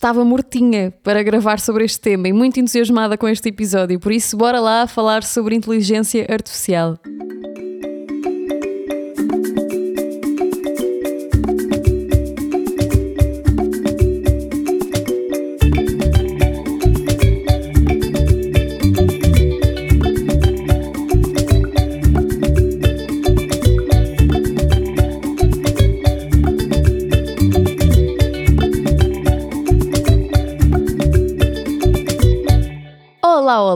estava mortinha para gravar sobre este tema e muito entusiasmada com este episódio, por isso, bora lá falar sobre inteligência artificial.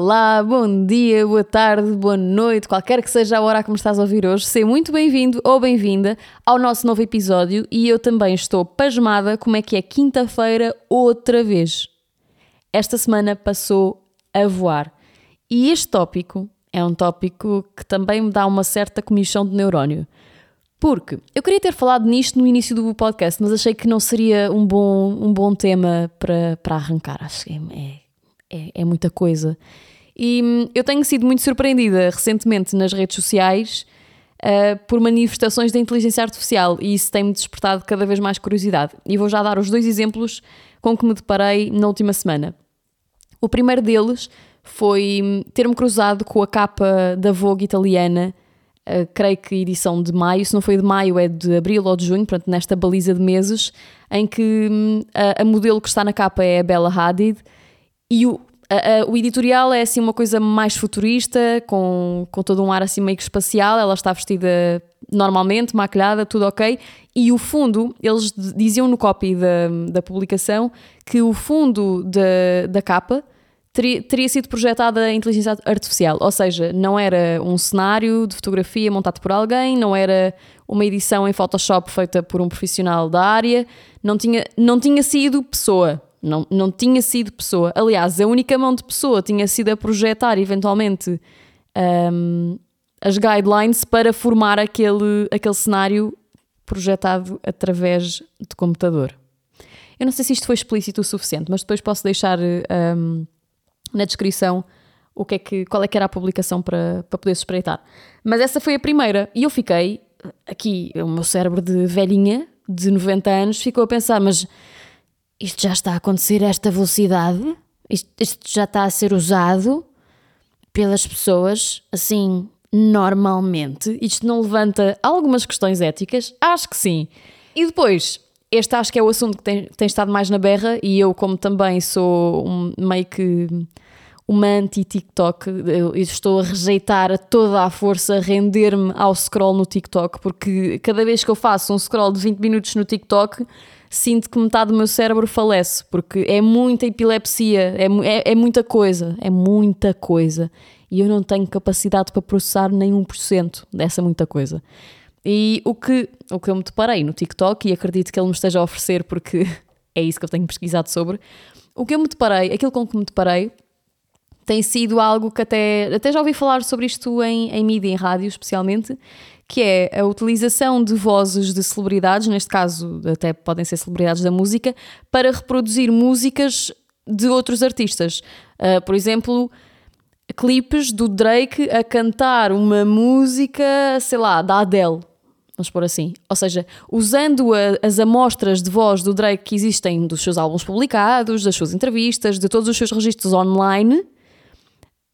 Olá, bom dia, boa tarde, boa noite, qualquer que seja a hora que me estás a ouvir hoje, seja muito bem-vindo ou bem-vinda ao nosso novo episódio e eu também estou pasmada como é que é quinta-feira outra vez. Esta semana passou a voar e este tópico é um tópico que também me dá uma certa comissão de neurónio. Porque eu queria ter falado nisto no início do podcast, mas achei que não seria um bom, um bom tema para, para arrancar. Acho que é, é, é muita coisa. E hum, eu tenho sido muito surpreendida recentemente nas redes sociais uh, por manifestações da inteligência artificial e isso tem-me despertado cada vez mais curiosidade. E vou já dar os dois exemplos com que me deparei na última semana. O primeiro deles foi hum, ter-me cruzado com a capa da Vogue italiana, uh, creio que edição de maio, se não foi de maio, é de abril ou de junho, portanto, nesta baliza de meses, em que a, a modelo que está na capa é a Bella Hadid e o, a, a, o editorial é assim uma coisa mais futurista, com, com todo um ar assim meio que espacial. Ela está vestida normalmente, maquilhada, tudo ok. E o fundo, eles diziam no copy da, da publicação que o fundo da, da capa teria, teria sido projetado a inteligência artificial. Ou seja, não era um cenário de fotografia montado por alguém, não era uma edição em Photoshop feita por um profissional da área, não tinha, não tinha sido pessoa não, não tinha sido pessoa. Aliás, a única mão de pessoa tinha sido a projetar eventualmente um, as guidelines para formar aquele, aquele cenário projetado através de computador. Eu não sei se isto foi explícito o suficiente, mas depois posso deixar um, na descrição o que é que, qual é que era a publicação para, para poder espreitar. Mas essa foi a primeira e eu fiquei, aqui, o meu cérebro de velhinha, de 90 anos, ficou a pensar, mas isto já está a acontecer a esta velocidade? Isto, isto já está a ser usado pelas pessoas assim normalmente? Isto não levanta algumas questões éticas? Acho que sim. E depois, este acho que é o assunto que tem, tem estado mais na berra e eu, como também sou um, meio que uma anti-TikTok, estou a rejeitar a toda a força, render-me ao scroll no TikTok, porque cada vez que eu faço um scroll de 20 minutos no TikTok, sinto que metade do meu cérebro falece, porque é muita epilepsia, é, é, é muita coisa, é muita coisa. E eu não tenho capacidade para processar nem 1% dessa muita coisa. E o que, o que eu me deparei no TikTok, e acredito que ele me esteja a oferecer porque é isso que eu tenho pesquisado sobre, o que eu me deparei, aquilo com que me deparei, tem sido algo que até, até já ouvi falar sobre isto em, em mídia, em rádio especialmente, que é a utilização de vozes de celebridades, neste caso até podem ser celebridades da música, para reproduzir músicas de outros artistas. Uh, por exemplo, clipes do Drake a cantar uma música, sei lá, da Adele. Vamos pôr assim. Ou seja, usando a, as amostras de voz do Drake que existem dos seus álbuns publicados, das suas entrevistas, de todos os seus registros online,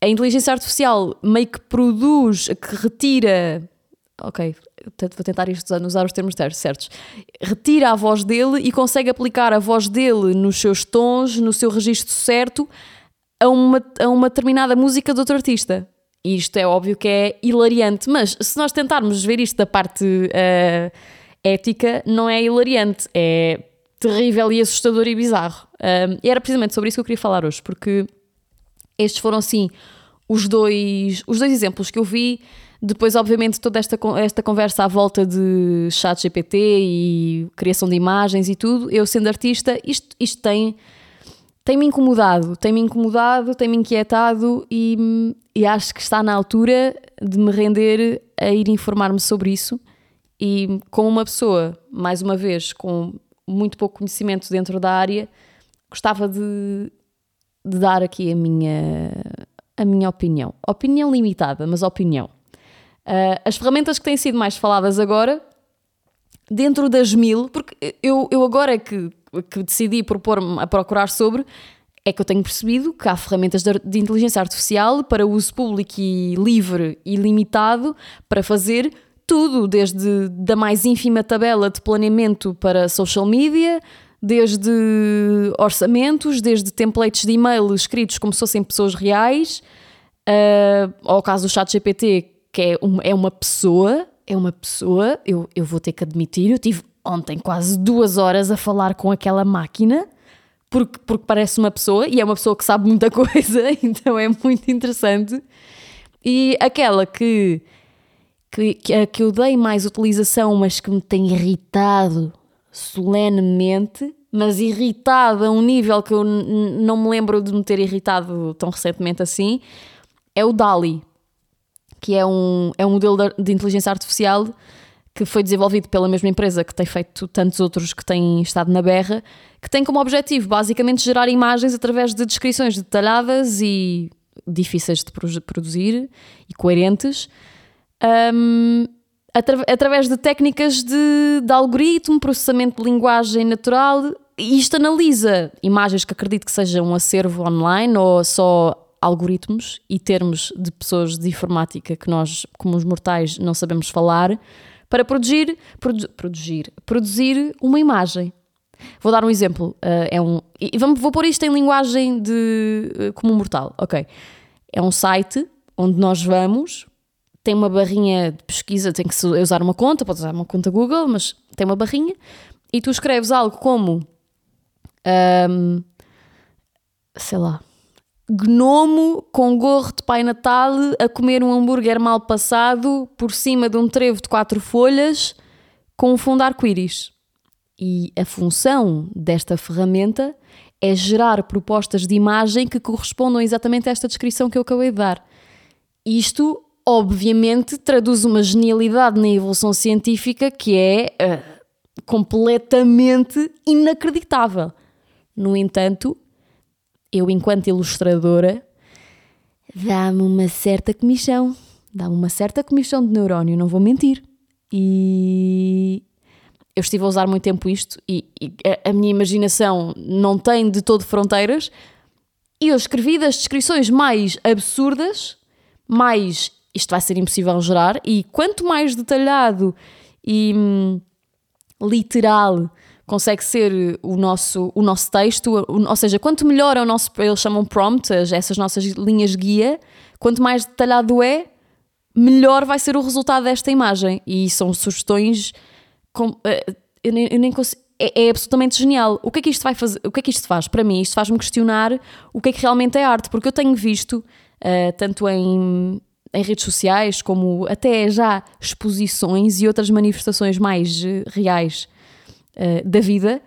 a inteligência artificial meio que produz, que retira ok, vou tentar usar os termos certos, retira a voz dele e consegue aplicar a voz dele nos seus tons, no seu registro certo, a uma, a uma determinada música de outro artista. E isto é óbvio que é hilariante, mas se nós tentarmos ver isto da parte uh, ética, não é hilariante, é terrível e assustador e bizarro. Um, e era precisamente sobre isso que eu queria falar hoje, porque estes foram, sim, os dois, os dois exemplos que eu vi depois, obviamente, toda esta, esta conversa à volta de chat GPT e criação de imagens e tudo, eu sendo artista, isto, isto tem tem-me incomodado, tem-me incomodado, tem-me inquietado e, e, acho que está na altura de me render a ir informar-me sobre isso. E como uma pessoa, mais uma vez, com muito pouco conhecimento dentro da área, gostava de, de dar aqui a minha, a minha opinião. Opinião limitada, mas opinião. Uh, as ferramentas que têm sido mais faladas agora dentro das mil, porque eu, eu agora é que, que decidi propor-me a procurar sobre, é que eu tenho percebido que há ferramentas de, inteligência artificial para uso público e livre e limitado para fazer tudo, desde da mais ínfima tabela de planeamento para social media, desde orçamentos, desde templates de e-mail escritos como se fossem pessoas reais, uh, ao caso do chat GPT, que é, um, é uma pessoa, é uma pessoa, eu, eu vou ter que admitir, eu tive ontem quase duas horas a falar com aquela máquina, porque, porque parece uma pessoa, e é uma pessoa que sabe muita coisa, então é muito interessante. E aquela que que, que, que eu dei mais utilização, mas que me tem irritado solenemente, mas irritado a um nível que eu não me lembro de me ter irritado tão recentemente assim, é o DALI, que é um, é um modelo de inteligência artificial que foi desenvolvido pela mesma empresa que tem feito tantos outros que têm estado na berra, que tem como objetivo basicamente gerar imagens através de descrições detalhadas e difíceis de produzir e coerentes. Um, atra através de técnicas de, de algoritmo, processamento de linguagem natural. Isto analisa imagens que acredito que sejam um acervo online ou só algoritmos e termos de pessoas de informática que nós, como os mortais, não sabemos falar, para produzir, produ produzir, produzir uma imagem. Vou dar um exemplo. Uh, é um, e vamos, vou pôr isto em linguagem de uh, como mortal. Ok. É um site onde nós vamos, tem uma barrinha de pesquisa, tem que usar uma conta, pode usar uma conta Google, mas tem uma barrinha, e tu escreves algo como um, sei lá, gnomo com gorro de Pai Natal a comer um hambúrguer mal passado por cima de um trevo de quatro folhas com um fundo arco-íris. E a função desta ferramenta é gerar propostas de imagem que correspondam exatamente a esta descrição que eu acabei de dar. Isto obviamente traduz uma genialidade na evolução científica que é uh, completamente inacreditável. No entanto, eu, enquanto ilustradora, dá-me uma certa comissão. Dá-me uma certa comissão de neurónio, não vou mentir. E eu estive a usar muito tempo isto e, e a, a minha imaginação não tem de todo fronteiras. E eu escrevi das descrições mais absurdas, mais isto vai ser impossível gerar, e quanto mais detalhado e hum, literal consegue ser o nosso, o nosso texto, ou seja, quanto melhor é o nosso, eles chamam prompt, essas nossas linhas guia, quanto mais detalhado é, melhor vai ser o resultado desta imagem. E são sugestões. Com, eh, eu nem, eu nem consigo, é, é, absolutamente genial. O que é que isto vai fazer? O que é que isto faz? Para mim, isto faz-me questionar o que é que realmente é arte, porque eu tenho visto, uh, tanto em em redes sociais, como até já exposições e outras manifestações mais uh, reais uh, da vida,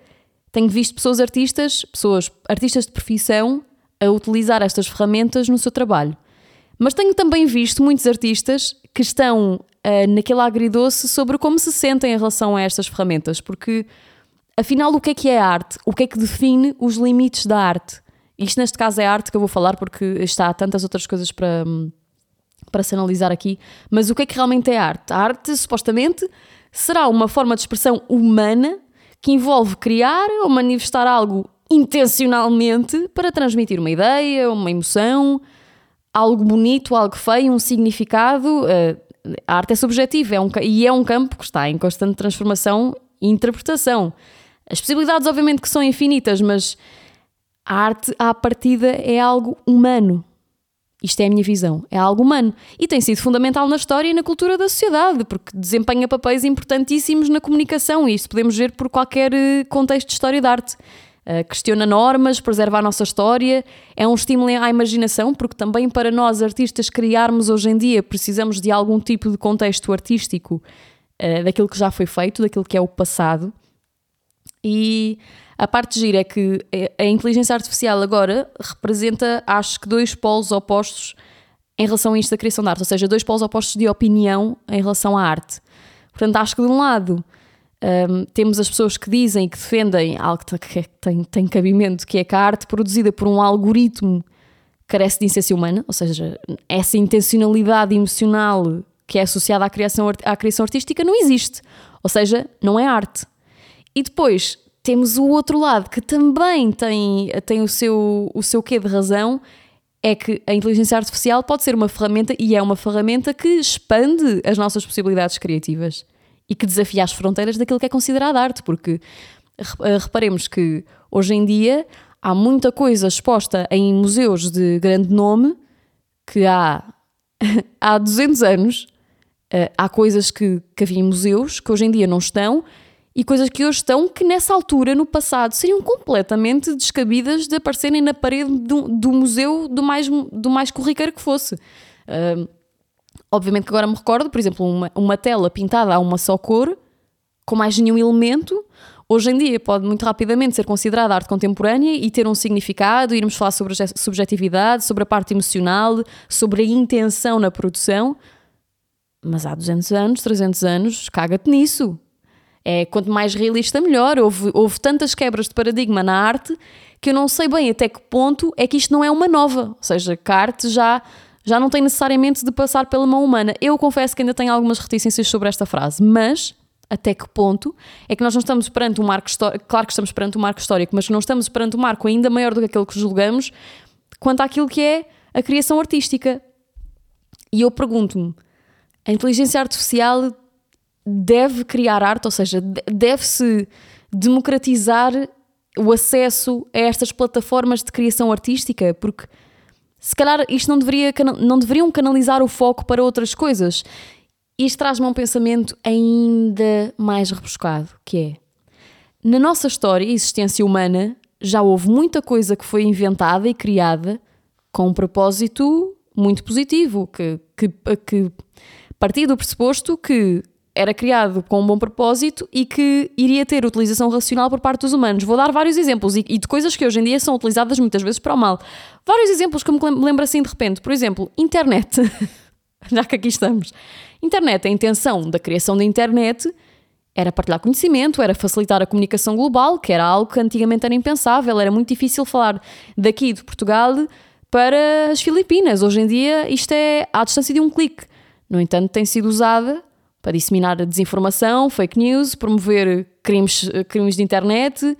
tenho visto pessoas artistas, pessoas artistas de profissão, a utilizar estas ferramentas no seu trabalho. Mas tenho também visto muitos artistas que estão uh, naquele agridoce sobre como se sentem em relação a estas ferramentas, porque afinal o que é que é arte? O que é que define os limites da arte? Isto neste caso é arte que eu vou falar porque está tantas outras coisas para, hum, para se analisar aqui, mas o que é que realmente é arte? A arte, supostamente, será uma forma de expressão humana que envolve criar ou manifestar algo intencionalmente para transmitir uma ideia, uma emoção, algo bonito, algo feio, um significado. Eh, a arte é subjetiva é um, e é um campo que está em constante transformação e interpretação. As possibilidades, obviamente, que são infinitas, mas a arte, à partida, é algo humano. Isto é a minha visão. É algo humano. E tem sido fundamental na história e na cultura da sociedade, porque desempenha papéis importantíssimos na comunicação, e isto podemos ver por qualquer eh, contexto de história de arte. Uh, questiona normas, preserva a nossa história, é um estímulo à imaginação, porque também para nós artistas criarmos hoje em dia precisamos de algum tipo de contexto artístico uh, daquilo que já foi feito, daquilo que é o passado. E a parte de gira é que a inteligência artificial agora representa, acho que, dois polos opostos em relação a isto da criação de arte, ou seja, dois polos opostos de opinião em relação à arte. Portanto, acho que de um lado um, temos as pessoas que dizem que defendem algo que tem, tem cabimento, que é que a arte produzida por um algoritmo carece de essência humana, ou seja, essa intencionalidade emocional que é associada à criação, à criação artística não existe. Ou seja, não é arte. E depois temos o outro lado que também tem, tem o, seu, o seu quê de razão, é que a inteligência artificial pode ser uma ferramenta e é uma ferramenta que expande as nossas possibilidades criativas e que desafia as fronteiras daquilo que é considerado arte, porque eh, reparemos que hoje em dia há muita coisa exposta em museus de grande nome que há, há 200 anos eh, há coisas que, que havia em museus que hoje em dia não estão e coisas que hoje estão que nessa altura, no passado, seriam completamente descabidas de aparecerem na parede do, do museu do mais, do mais corriqueiro que fosse. Uh, obviamente que agora me recordo, por exemplo, uma, uma tela pintada a uma só cor, com mais nenhum elemento, hoje em dia pode muito rapidamente ser considerada arte contemporânea e ter um significado, irmos falar sobre a subjetividade, sobre a parte emocional, sobre a intenção na produção, mas há 200 anos, 300 anos, caga-te nisso. É, quanto mais realista, melhor. Houve, houve tantas quebras de paradigma na arte que eu não sei bem até que ponto é que isto não é uma nova. Ou seja, que a arte já, já não tem necessariamente de passar pela mão humana. Eu confesso que ainda tenho algumas reticências sobre esta frase, mas até que ponto é que nós não estamos perante um marco histórico, claro que estamos perante um marco histórico, mas não estamos perante um marco ainda maior do que aquele que julgamos quanto àquilo que é a criação artística. E eu pergunto-me, a inteligência artificial deve criar arte, ou seja, deve-se democratizar o acesso a estas plataformas de criação artística, porque se calhar isto não, deveria, não deveriam canalizar o foco para outras coisas. Isto traz-me um pensamento ainda mais rebuscado, que é, na nossa história e existência humana, já houve muita coisa que foi inventada e criada com um propósito muito positivo, que, que, que do pressuposto que era criado com um bom propósito e que iria ter utilização racional por parte dos humanos. Vou dar vários exemplos e, e de coisas que hoje em dia são utilizadas muitas vezes para o mal. Vários exemplos que me lembro assim de repente. Por exemplo, internet. Já que aqui estamos. Internet, a intenção da criação da internet era partilhar conhecimento, era facilitar a comunicação global, que era algo que antigamente era impensável, era muito difícil falar daqui de Portugal para as Filipinas. Hoje em dia isto é à distância de um clique. No entanto, tem sido usada para disseminar desinformação, fake news, promover crimes, crimes de internet,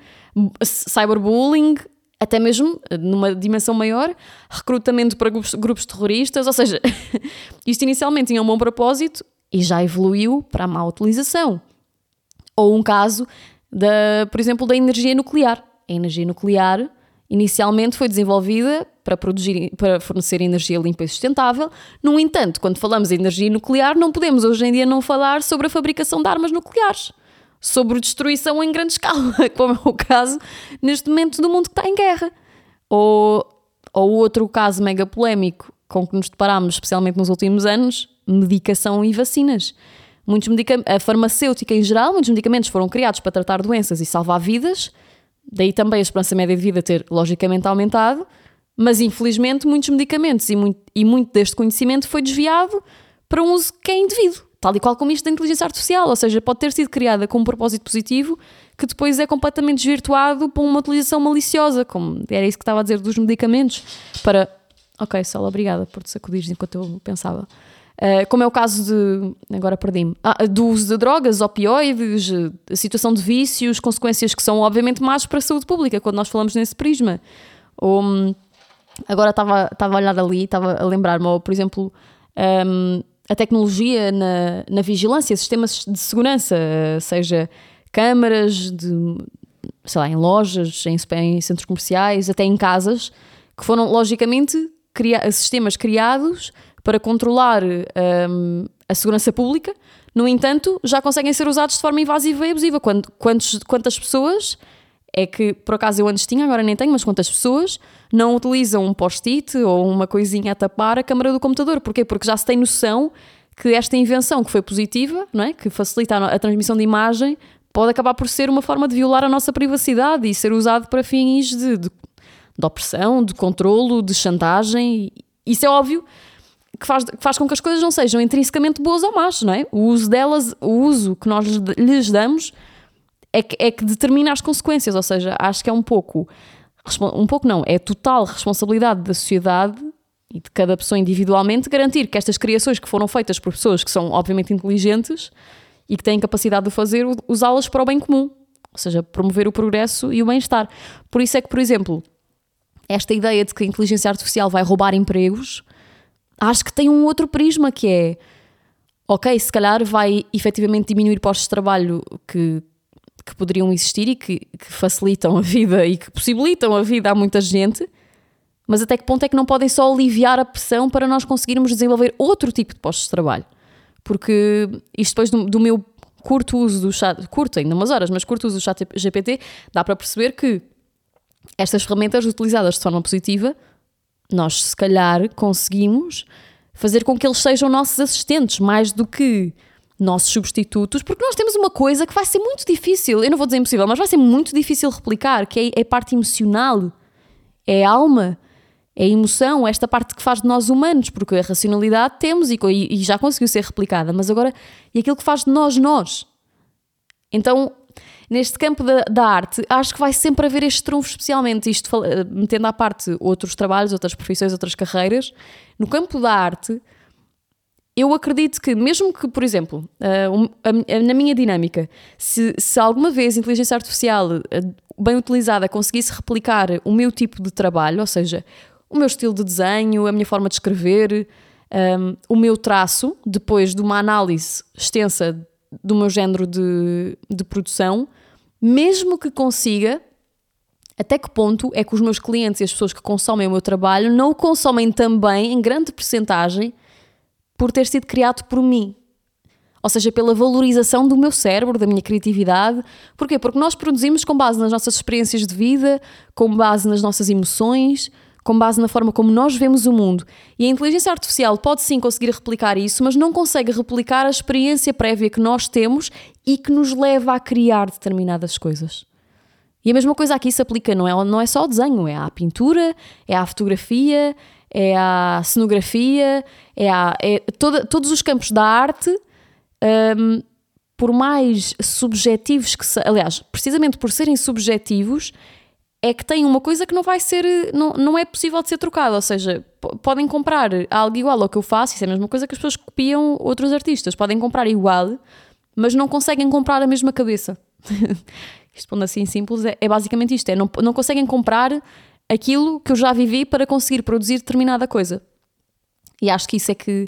cyberbullying, até mesmo, numa dimensão maior, recrutamento para grupos, grupos terroristas. Ou seja, isto inicialmente tinha um bom propósito e já evoluiu para a má utilização. Ou um caso, da, por exemplo, da energia nuclear. A energia nuclear inicialmente foi desenvolvida para, produzir, para fornecer energia limpa e sustentável. No entanto, quando falamos em energia nuclear, não podemos hoje em dia não falar sobre a fabricação de armas nucleares, sobre destruição em grande escala, como é o caso neste momento do mundo que está em guerra. Ou, ou outro caso mega polémico com que nos deparamos, especialmente nos últimos anos, medicação e vacinas. Muitos a farmacêutica em geral, muitos medicamentos foram criados para tratar doenças e salvar vidas, Daí também a esperança média de vida ter logicamente aumentado, mas infelizmente muitos medicamentos e muito, e muito deste conhecimento foi desviado para um uso que é indevido, tal e qual como isto da inteligência artificial, ou seja, pode ter sido criada com um propósito positivo que depois é completamente desvirtuado para uma utilização maliciosa, como era isso que estava a dizer dos medicamentos, para... Ok, Sol, obrigada por te sacudir enquanto eu pensava. Uh, como é o caso de. Agora perdi-me. Ah, do uso de drogas, opioides, a situação de vícios, consequências que são obviamente más para a saúde pública, quando nós falamos nesse prisma. Ou, hum, agora estava, a olhar ali, estava a lembrar-me, por exemplo, um, a tecnologia na, na vigilância, sistemas de segurança, seja câmaras, de, sei lá, em lojas, em, em centros comerciais, até em casas, que foram logicamente cria sistemas criados para controlar um, a segurança pública, no entanto, já conseguem ser usados de forma invasiva e abusiva. quantos, quantas pessoas é que, por acaso eu antes tinha, agora nem tenho, mas quantas pessoas não utilizam um post-it ou uma coisinha a tapar a câmara do computador? Porquê? Porque já se tem noção que esta invenção que foi positiva, não é? que facilita a, transmissão de imagem, pode acabar por ser uma forma de violar a nossa privacidade e ser usado para fins de, de, de opressão, de controlo, de chantagem. Isso é óbvio que faz, que faz com que as coisas não sejam intrinsecamente boas ou más, não é? O uso delas, o uso que nós lhes damos é que, é que determina as consequências, ou seja, acho que é um pouco, um pouco não, é total responsabilidade da sociedade e de cada pessoa individualmente garantir que estas criações que foram feitas por pessoas que são obviamente inteligentes e que têm capacidade de fazer, usá-las para o bem comum, ou seja, promover o progresso e o bem-estar. Por isso é que, por exemplo, esta ideia de que a inteligência artificial vai roubar empregos, acho que tem um outro prisma que é ok, se calhar vai efetivamente diminuir postos de trabalho que, que poderiam existir e que, que, facilitam a vida e que possibilitam a vida a muita gente, mas até que ponto é que não podem só aliviar a pressão para nós conseguirmos desenvolver outro tipo de postos de trabalho? Porque isto depois do, do meu curto uso do chat, curto ainda umas horas, mas curto uso do chat GPT, dá para perceber que estas ferramentas utilizadas de forma positiva, nós se calhar conseguimos fazer com que eles sejam nossos assistentes mais do que nossos substitutos, porque nós temos uma coisa que vai ser muito difícil, eu não vou dizer impossível, mas vai ser muito difícil replicar, que é a parte emocional, é a alma, é a emoção, esta parte que faz de nós humanos, porque a racionalidade temos e, e já conseguiu ser replicada, mas agora, e aquilo que faz de nós nós. Então, neste campo da, da, arte, acho que vai sempre haver este trunfo, especialmente isto, metendo à parte outros trabalhos, outras profissões, outras carreiras. No campo da arte, eu acredito que, mesmo que, por exemplo, uh, na minha dinâmica, se, se alguma vez a inteligência artificial uh, bem utilizada conseguisse replicar o meu tipo de trabalho, ou seja, o meu estilo de desenho, a minha forma de escrever, um, o meu traço, depois de uma análise extensa do meu género de, de produção, mesmo que consiga, até que ponto é que os meus clientes e as pessoas que consomem o meu trabalho não o consomem também, em grande percentagem, por ter sido criado por mim? Ou seja, pela valorização do meu cérebro, da minha criatividade. Porquê? Porque nós produzimos com base nas nossas experiências de vida, com base nas nossas emoções, com base na forma como nós vemos o mundo. E a inteligência artificial pode sim conseguir replicar isso, mas não consegue replicar a experiência prévia que nós temos e que nos leva a criar determinadas coisas. E a mesma coisa aqui se aplica, não é, não é só ao desenho, é à pintura, é à fotografia, é à cenografia, é a é toda, todos os campos da arte, um, por mais subjetivos que sejam, aliás, precisamente por serem subjetivos, é que tem uma coisa que não vai ser, não, não é possível de ser trocada, ou seja, podem comprar algo igual ao que eu faço, isso é a mesma coisa que as pessoas copiam outros artistas, podem comprar igual, mas não conseguem comprar a mesma cabeça. isto pondo assim simples, é, é, basicamente isto, é não, não conseguem comprar aquilo que eu já vivi para conseguir produzir determinada coisa. E acho que isso é que,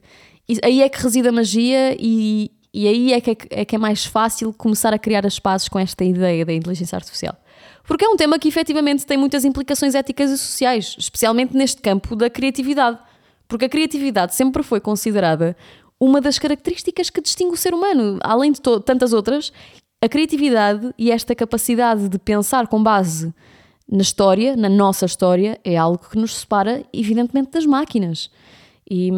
aí é que reside a magia e, e aí é que é, é que é mais fácil começar a criar as pazes com esta ideia da inteligência artificial. Porque é um tema que efetivamente tem muitas implicações éticas e sociais, especialmente neste campo da criatividade. Porque a criatividade sempre foi considerada uma das características que distingue o ser humano, além de tantas outras. A criatividade e esta capacidade de pensar com base na história, na nossa história, é algo que nos separa, evidentemente, das máquinas. E,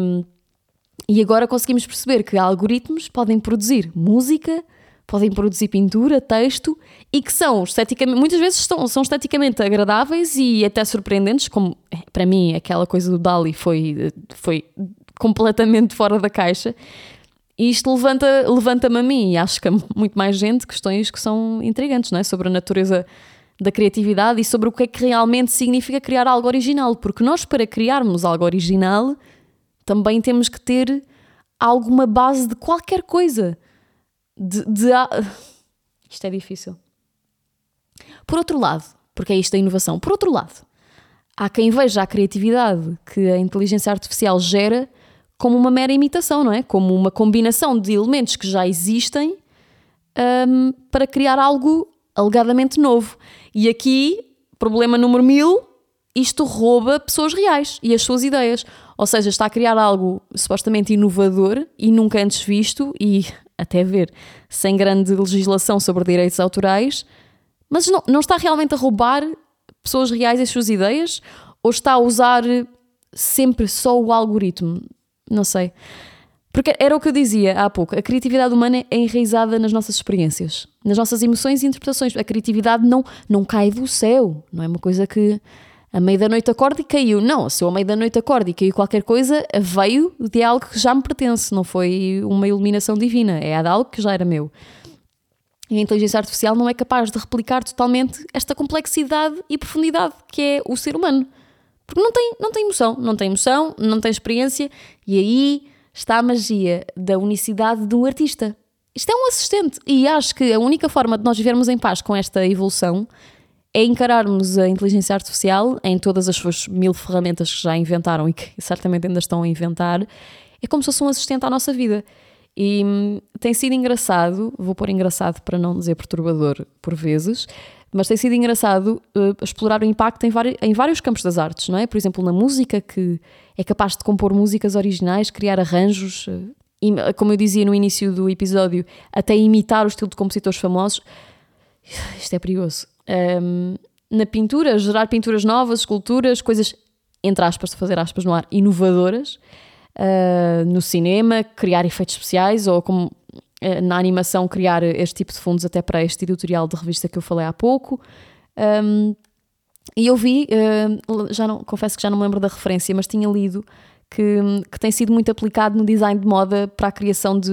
e agora conseguimos perceber que algoritmos podem produzir música, podem produzir pintura, texto e que são esteticamente, muitas vezes são, são esteticamente agradáveis e até surpreendentes, como para mim aquela coisa do Dali foi, foi completamente fora da caixa. E isto levanta, levanta-me a mim e acho que a muito mais gente questões que são intrigantes, não é? Sobre a natureza da criatividade e sobre o que é que realmente significa criar algo original, porque nós para criarmos algo original também temos que ter alguma base de qualquer coisa de, de isto é difícil. Por outro lado, porque é isto da inovação, por outro lado, há quem veja a criatividade que a inteligência artificial gera como uma mera imitação, não é? Como uma combinação de elementos que já existem um, para criar algo alegadamente novo. E aqui, problema número mil, isto rouba pessoas reais e as suas ideias. Ou seja, está a criar algo supostamente inovador e nunca antes visto e até ver, sem grande legislação sobre direitos autorais, mas não, não está realmente a roubar pessoas reais as suas ideias ou está a usar sempre só o algoritmo? Não sei. Porque era o que eu dizia há pouco, a criatividade humana é enraizada nas nossas experiências, nas nossas emoções e interpretações. A criatividade não, não cai do céu, não é uma coisa que a meio da noite acorda e caiu. Não, se eu a meio da noite acorda e caiu qualquer coisa, veio de algo que já me pertence, não foi uma iluminação divina, é de algo que já era meu. E a inteligência artificial não é capaz de replicar totalmente esta complexidade e profundidade que é o ser humano. Porque não tem, não tem emoção, não tem emoção, não tem experiência, e aí está a magia da unicidade de um artista. isto é um assistente. E acho que a única forma de nós vivermos em paz com esta evolução é encararmos a inteligência artificial em todas as suas mil ferramentas que já inventaram e que certamente ainda estão a inventar, é como se fosse um assistente à nossa vida. E hum, tem sido engraçado, vou pôr engraçado para não dizer perturbador por vezes, mas tem sido engraçado uh, explorar o impacto em, em vários campos das artes, não é? Por exemplo, na música, que é capaz de compor músicas originais, criar arranjos, uh, como eu dizia no início do episódio, até imitar o estilo de compositores famosos. Isto é perigoso. Um, na pintura, gerar pinturas novas, esculturas, coisas, entre aspas, de fazer aspas no ar, inovadoras. Uh, no cinema, criar efeitos especiais ou como uh, na animação criar este tipo de fundos até para este editorial de revista que eu falei há pouco. Um, e eu vi, uh, já não, confesso que já não me lembro da referência, mas tinha lido que, que, tem sido muito aplicado no design de moda para a criação de,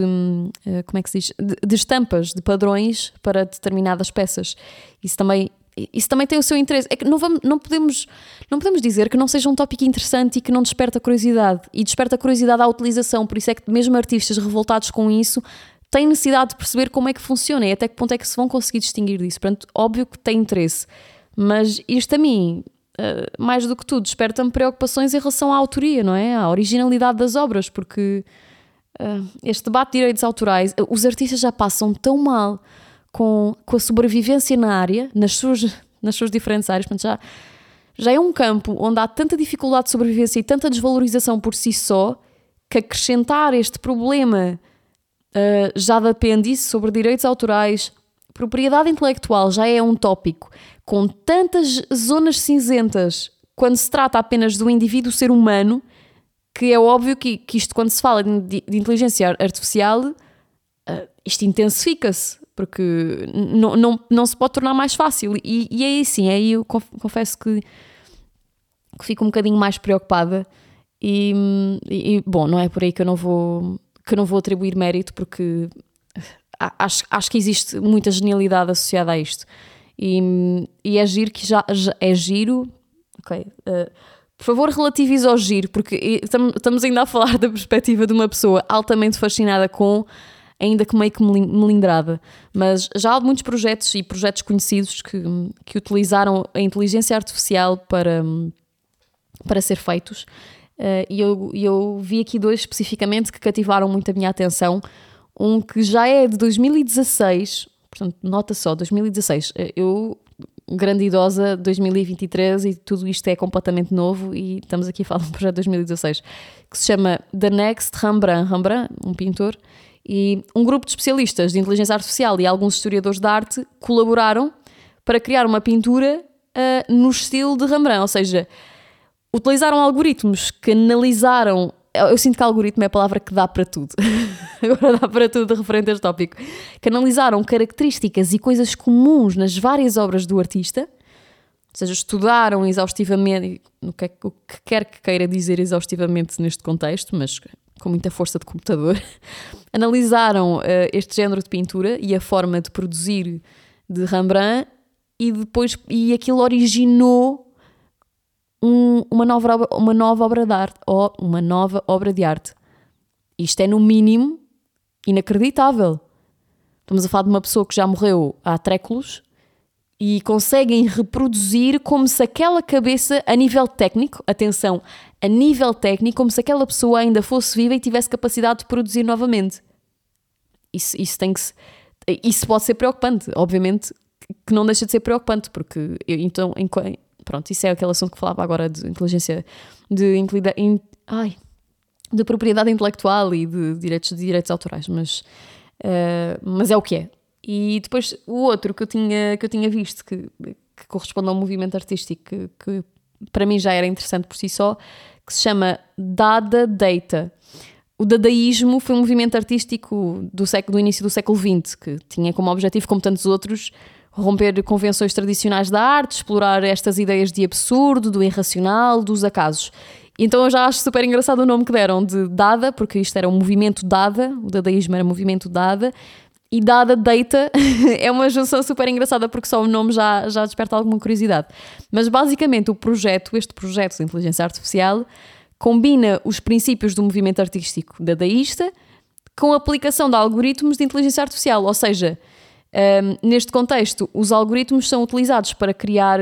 eh, como é que se diz, de, de, estampas, de padrões para determinadas peças. Isso também, isso também tem o seu interesse. É que não, vamos, não, podemos, não podemos dizer que não seja um tópico interessante e que não desperta curiosidade. E desperta curiosidade à utilização, por isso é que mesmo artistas revoltados com isso têm necessidade de perceber como é que funciona e até que ponto é que se vão conseguir distinguir disso. Portanto, óbvio que tem interesse. Mas isto a mim eh, mais do que tudo, desperta-me preocupações em relação à autoria, não é? À originalidade das obras, porque uh, este debate de direitos autorais, uh, os artistas já passam tão mal com, com a sobrevivência na área, nas suas, nas suas diferentes áreas, portanto, já, já é um campo onde há tanta dificuldade de sobrevivência e tanta desvalorização por si só, que acrescentar este problema já de apêndice sobre direitos autorais, propriedade intelectual já é um tópico com tantas zonas cinzentas quando se trata apenas do indivíduo ser humano, que é óbvio que, que isto, quando se fala de, de inteligência artificial, uh, isto intensifica-se, porque não, se pode tornar mais fácil. E, e é aí sim, aí eu confesso que, que fico um bocadinho mais preocupada. E, e, bom, não é por aí que eu não vou, que eu não vou atribuir mérito, porque acho, acho que existe muita genialidade associada a isto. E, e é giro que já, já é giro. Ok. Uh, por favor, relativize ao giro, porque estamos ainda a falar da perspectiva de uma pessoa altamente fascinada com, ainda que meio que melindrada. Mas já há muitos projetos e projetos conhecidos que, que utilizaram a inteligência artificial para, para ser feitos. Uh, e eu, eu vi aqui dois especificamente que cativaram muito a minha atenção. Um que já é de 2016, Portanto, nota só, 2016. Eh, eu, grande idosa, 2023 e tudo isto é completamente novo e estamos aqui a falar de um projeto de 2016 que se chama The Next Rembrandt. Rembrandt, um pintor, e um grupo de especialistas de inteligência artificial e alguns historiadores de arte colaboraram para criar uma pintura uh, no estilo de Rembrandt, ou seja, utilizaram algoritmos que analisaram eu sinto que algoritmo é a palavra que dá para tudo. Agora dá para tudo referente a este tópico. Que analisaram características e coisas comuns nas várias obras do artista, ou seja, estudaram exaustivamente o que, é, o que quer que queira dizer exaustivamente neste contexto, mas com muita força de computador, analisaram uh, este género de pintura e a forma de produzir de Rembrandt e depois e aquilo originou um, uma, nova obra, uma nova obra de arte ou uma nova obra de arte. Isto é, no mínimo, inacreditável. Estamos a falar de uma pessoa que já morreu há tréculos e conseguem reproduzir como se aquela cabeça, a nível técnico, atenção, a nível técnico, como se aquela pessoa ainda fosse viva e tivesse capacidade de produzir novamente. Isso, isso tem que se, isso pode ser preocupante, obviamente que não deixa de ser preocupante, porque eu, então, Pronto, isso é aquele assunto que falava agora de inteligência, de, in, ai, de propriedade intelectual e de direitos, de direitos autorais, mas, uh, mas é o que é. E depois o outro que eu tinha, que eu tinha visto que, que corresponde a um movimento artístico que, que para mim já era interessante por si só, que se chama Dada Data. O dadaísmo foi um movimento artístico do, século, do início do século XX, que tinha como objetivo, como tantos outros, romper convenções tradicionais da arte, explorar estas ideias de absurdo, do irracional, dos acasos. Então eu já acho super engraçado o nome que deram de Dada, porque isto era um movimento Dada, o dadaísmo era movimento Dada, e Dada Data é uma junção super engraçada porque só o nome já, já desperta alguma curiosidade. Mas basicamente o projeto, este projeto de inteligência artificial, combina os princípios do movimento artístico dadaísta com a aplicação de algoritmos de inteligência artificial. Ou seja, um, neste contexto, os algoritmos são utilizados para criar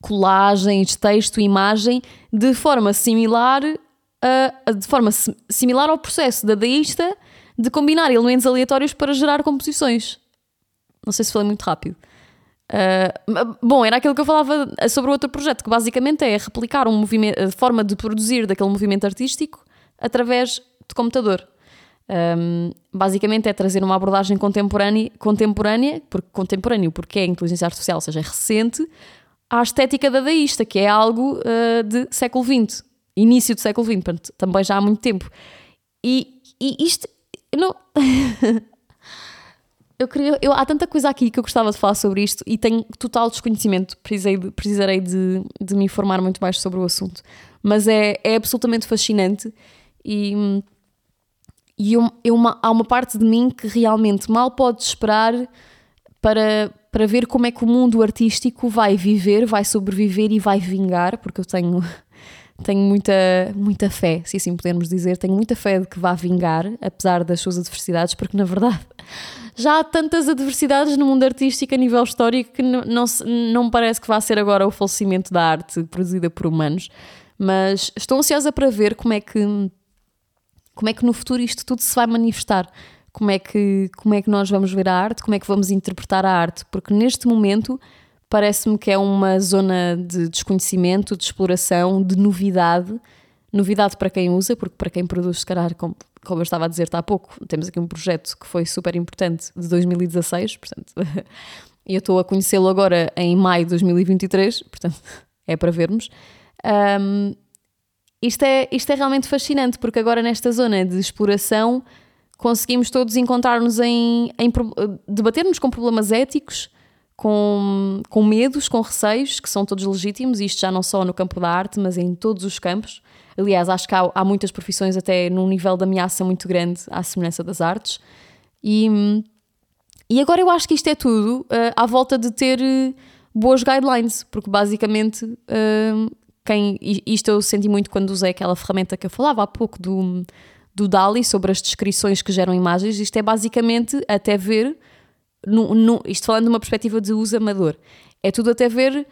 colagens, texto, imagem de forma similar a, de forma similar ao processo dadaísta de combinar elementos aleatórios para gerar composições. Não sei se falei muito rápido. Uh, bom, era aquilo que eu falava sobre o outro projeto, que basicamente é replicar um movimento, a forma de produzir daquele movimento artístico através de computador. Um, basicamente é trazer uma abordagem contemporânea, contemporânea porque, contemporâneo, porque é inteligência artificial, ou seja, é recente, à estética dadaísta, que é algo uh, de século XX, início do século XX, portanto, também já há muito tempo. E, e isto, não. eu queria, eu, há tanta coisa aqui que eu gostava de falar sobre isto e tenho total desconhecimento, precisei precisarei de, de me informar muito mais sobre o assunto. Mas é, é absolutamente fascinante e, e eu, eu, uma, há uma parte de mim que realmente mal pode esperar para, para ver como é que o mundo artístico vai viver, vai sobreviver e vai vingar, porque eu tenho tenho muita, muita fé, se assim podemos dizer, tenho muita fé de que vá vingar, apesar das suas adversidades, porque na verdade já há tantas adversidades no mundo artístico a nível histórico que não, não, não me parece que vá ser agora o falecimento da arte produzida por humanos, mas estou ansiosa para ver como é que como é que no futuro isto tudo se vai manifestar. Como é, que, como é que nós vamos ver a arte, como é que vamos interpretar a arte, porque neste momento parece-me que é uma zona de desconhecimento, de exploração, de novidade. Novidade para quem usa, porque para quem produz, se calhar, como, como eu estava a dizer há pouco, temos aqui um projeto que foi super importante de 2016, portanto, eu estou a conhecê-lo agora em maio de 2023, portanto, é para vermos. Um, isto, é, isto é realmente fascinante, porque agora nesta zona de exploração conseguimos todos encontrar-nos em, em debater-nos com problemas éticos, com, com medos, com receios, que são todos legítimos, isto já não só no campo da arte, mas em todos os campos. Aliás, acho que há, há muitas profissões até num nível de ameaça muito grande à semelhança das artes. E, e agora eu acho que isto é tudo uh, à volta de ter uh, boas guidelines, porque basicamente uh, quem, isto eu senti muito quando usei aquela ferramenta que eu falava há pouco do, do DALI sobre as descrições que geram imagens. Isto é basicamente até ver no, no, isto falando de uma perspectiva de uso amador, é tudo até ver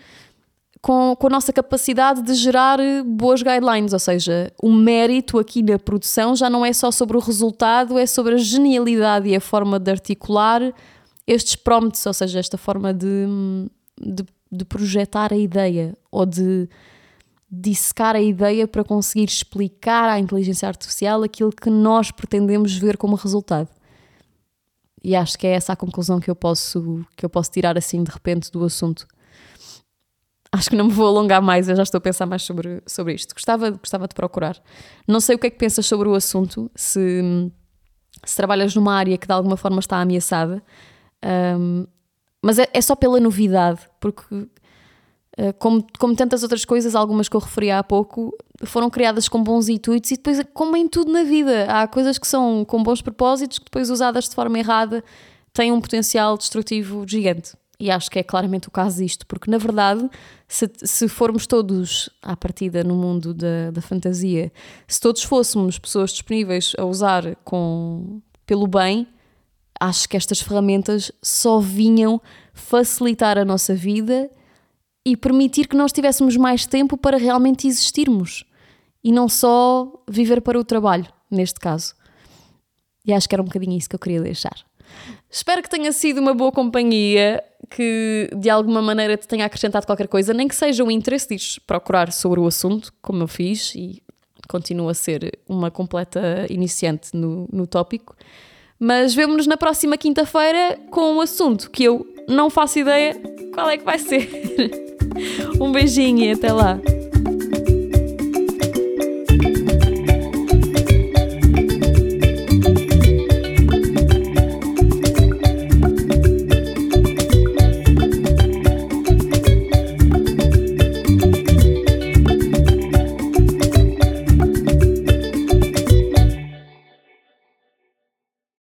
com, com a nossa capacidade de gerar boas guidelines, ou seja, o mérito aqui na produção já não é só sobre o resultado, é sobre a genialidade e a forma de articular estes prompts, ou seja, esta forma de, de, de projetar a ideia ou de dissecar a ideia para conseguir explicar à inteligência artificial aquilo que nós pretendemos ver como resultado. E acho que é essa a conclusão que eu posso, que eu posso tirar assim de repente do assunto. Acho que não me vou alongar mais, eu já estou a pensar mais sobre, sobre isto. Gostava, gostava de procurar. Não sei o que é que pensas sobre o assunto, se, se trabalhas numa área que de alguma forma está ameaçada, um, mas é, é, só pela novidade, porque como, como tantas outras coisas, algumas que eu referi há pouco, foram criadas com bons intuitos e depois, como em tudo na vida, há coisas que são com bons propósitos que depois usadas de forma errada têm um potencial destrutivo gigante. E acho que é claramente o caso disto, porque na verdade, se, se formos todos à partida no mundo da, da fantasia, se todos fôssemos pessoas disponíveis a usar com, pelo bem, acho que estas ferramentas só vinham facilitar a nossa vida e permitir que nós tivéssemos mais tempo para realmente existirmos e não só viver para o trabalho, neste caso. E acho que era um bocadinho isso que eu queria deixar. Espero que tenha sido uma boa companhia, que de alguma maneira te tenha acrescentado qualquer coisa, nem que seja o interesse de procurar sobre o assunto, como eu fiz, e continuo a ser uma completa iniciante no, no tópico. Mas vemo-nos na próxima quinta-feira com um assunto que eu não faço ideia qual é que vai ser. Um beijinho e até lá.